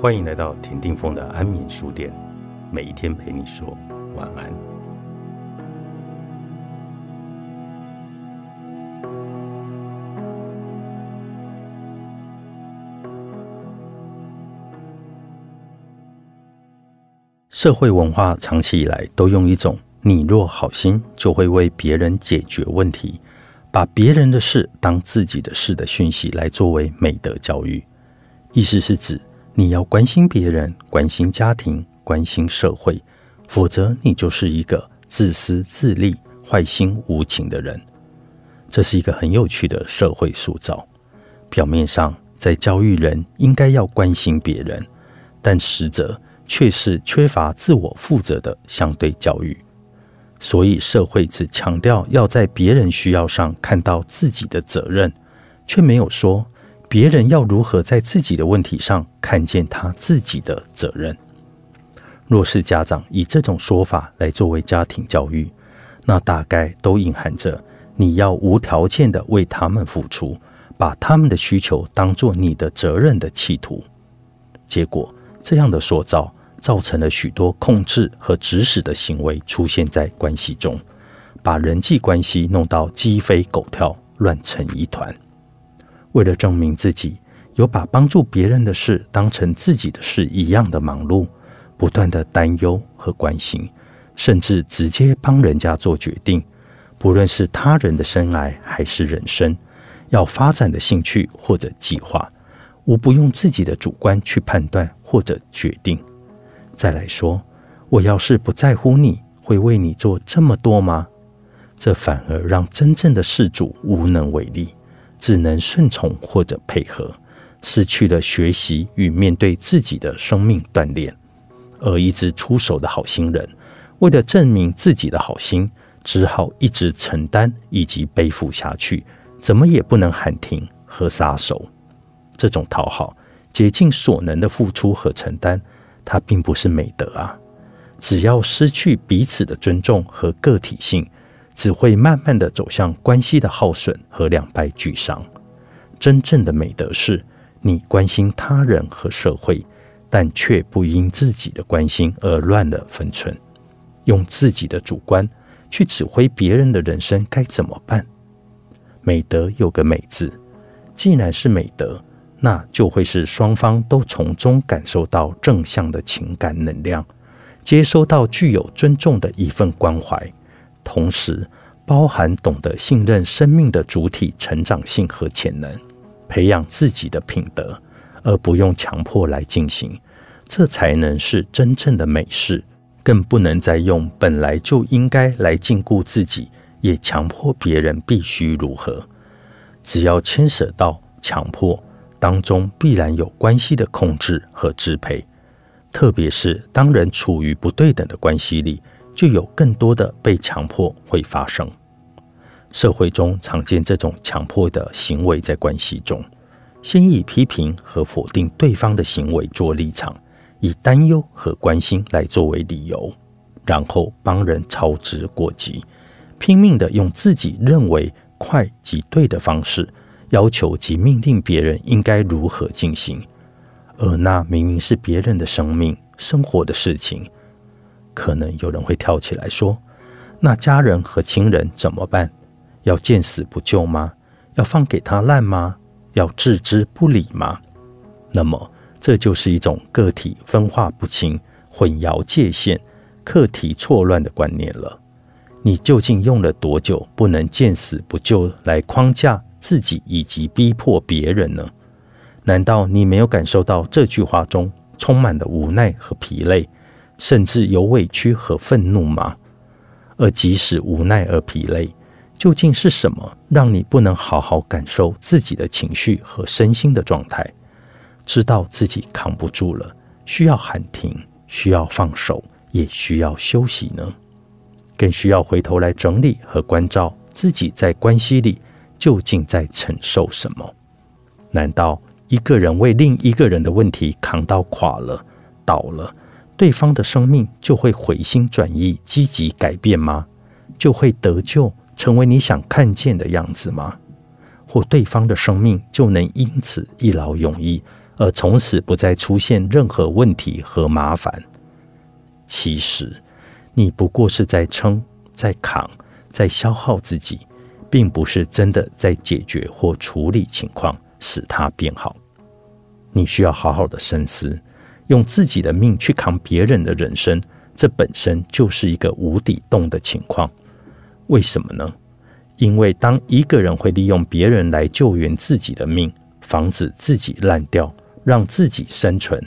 欢迎来到田定峰的安眠书店，每一天陪你说晚安。社会文化长期以来都用一种“你若好心就会为别人解决问题”，把别人的事当自己的事的讯息来作为美德教育，意思是指。你要关心别人，关心家庭，关心社会，否则你就是一个自私自利、坏心无情的人。这是一个很有趣的社会塑造。表面上在教育人应该要关心别人，但实则却是缺乏自我负责的相对教育。所以社会只强调要在别人需要上看到自己的责任，却没有说。别人要如何在自己的问题上看见他自己的责任？若是家长以这种说法来作为家庭教育，那大概都隐含着你要无条件的为他们付出，把他们的需求当做你的责任的企图。结果，这样的塑造造成了许多控制和指使的行为出现在关系中，把人际关系弄到鸡飞狗跳、乱成一团。为了证明自己有把帮助别人的事当成自己的事一样的忙碌，不断的担忧和关心，甚至直接帮人家做决定，不论是他人的生来还是人生要发展的兴趣或者计划，无不用自己的主观去判断或者决定。再来说，我要是不在乎你，会为你做这么多吗？这反而让真正的事主无能为力。只能顺从或者配合，失去了学习与面对自己的生命锻炼。而一直出手的好心人，为了证明自己的好心，只好一直承担以及背负下去，怎么也不能喊停和撒手。这种讨好、竭尽所能的付出和承担，它并不是美德啊！只要失去彼此的尊重和个体性。只会慢慢的走向关系的耗损和两败俱伤。真正的美德是，你关心他人和社会，但却不因自己的关心而乱了分寸，用自己的主观去指挥别人的人生该怎么办？美德有个美字，既然是美德，那就会是双方都从中感受到正向的情感能量，接收到具有尊重的一份关怀。同时，包含懂得信任生命的主体成长性和潜能，培养自己的品德，而不用强迫来进行，这才能是真正的美事。更不能再用本来就应该来禁锢自己，也强迫别人必须如何。只要牵涉到强迫当中，必然有关系的控制和支配，特别是当人处于不对等的关系里。就有更多的被强迫会发生。社会中常见这种强迫的行为，在关系中，先以批评和否定对方的行为做立场，以担忧和关心来作为理由，然后帮人操之过急，拼命的用自己认为快及对的方式，要求及命令别人应该如何进行，而那明明是别人的生命、生活的事情。可能有人会跳起来说：“那家人和亲人怎么办？要见死不救吗？要放给他烂吗？要置之不理吗？”那么，这就是一种个体分化不清、混淆界限、课题错乱的观念了。你究竟用了多久不能见死不救来框架自己以及逼迫别人呢？难道你没有感受到这句话中充满了无奈和疲累？甚至有委屈和愤怒吗？而即使无奈而疲累，究竟是什么让你不能好好感受自己的情绪和身心的状态？知道自己扛不住了，需要喊停，需要放手，也需要休息呢？更需要回头来整理和关照自己在关系里究竟在承受什么？难道一个人为另一个人的问题扛到垮了、倒了？对方的生命就会回心转意、积极改变吗？就会得救，成为你想看见的样子吗？或对方的生命就能因此一劳永逸，而从此不再出现任何问题和麻烦。其实，你不过是在撑、在扛、在消耗自己，并不是真的在解决或处理情况，使它变好。你需要好好的深思，用自己的命去扛别人的人生，这本身就是一个无底洞的情况。为什么呢？因为当一个人会利用别人来救援自己的命，防止自己烂掉，让自己生存，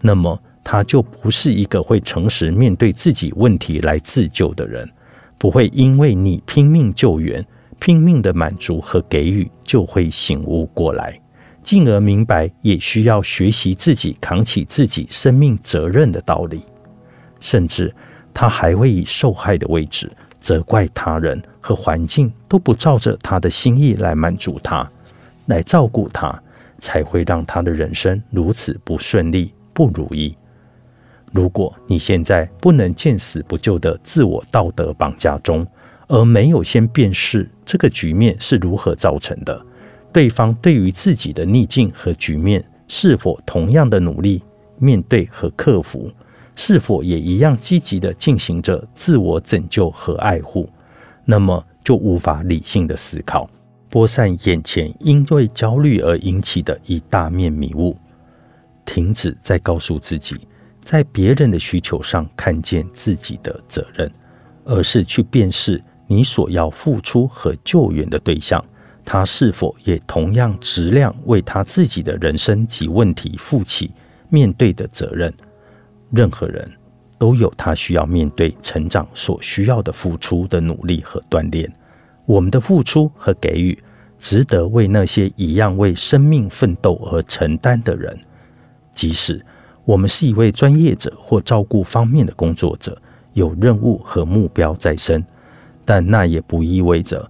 那么。他就不是一个会诚实面对自己问题来自救的人，不会因为你拼命救援、拼命的满足和给予，就会醒悟过来，进而明白也需要学习自己扛起自己生命责任的道理。甚至他还会以受害的位置责怪他人和环境都不照着他的心意来满足他、来照顾他，才会让他的人生如此不顺利、不如意。如果你现在不能见死不救的自我道德绑架中，而没有先辨识这个局面是如何造成的，对方对于自己的逆境和局面是否同样的努力面对和克服，是否也一样积极的进行着自我拯救和爱护，那么就无法理性的思考，播散眼前因为焦虑而引起的一大面迷雾，停止再告诉自己。在别人的需求上看见自己的责任，而是去辨识你所要付出和救援的对象，他是否也同样质量为他自己的人生及问题负起面对的责任。任何人都有他需要面对成长所需要的付出的努力和锻炼。我们的付出和给予，值得为那些一样为生命奋斗而承担的人，即使。我们是一位专业者或照顾方面的工作者，有任务和目标在身，但那也不意味着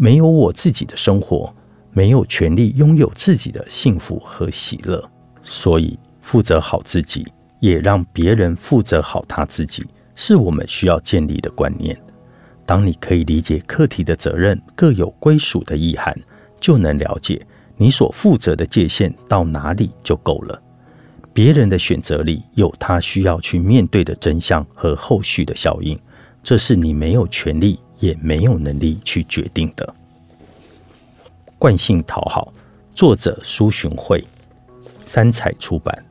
没有我自己的生活，没有权利拥有自己的幸福和喜乐。所以，负责好自己，也让别人负责好他自己，是我们需要建立的观念。当你可以理解课题的责任各有归属的意涵，就能了解你所负责的界限到哪里就够了。别人的选择里有他需要去面对的真相和后续的效应，这是你没有权利也没有能力去决定的。惯性讨好，作者苏洵慧，三彩出版。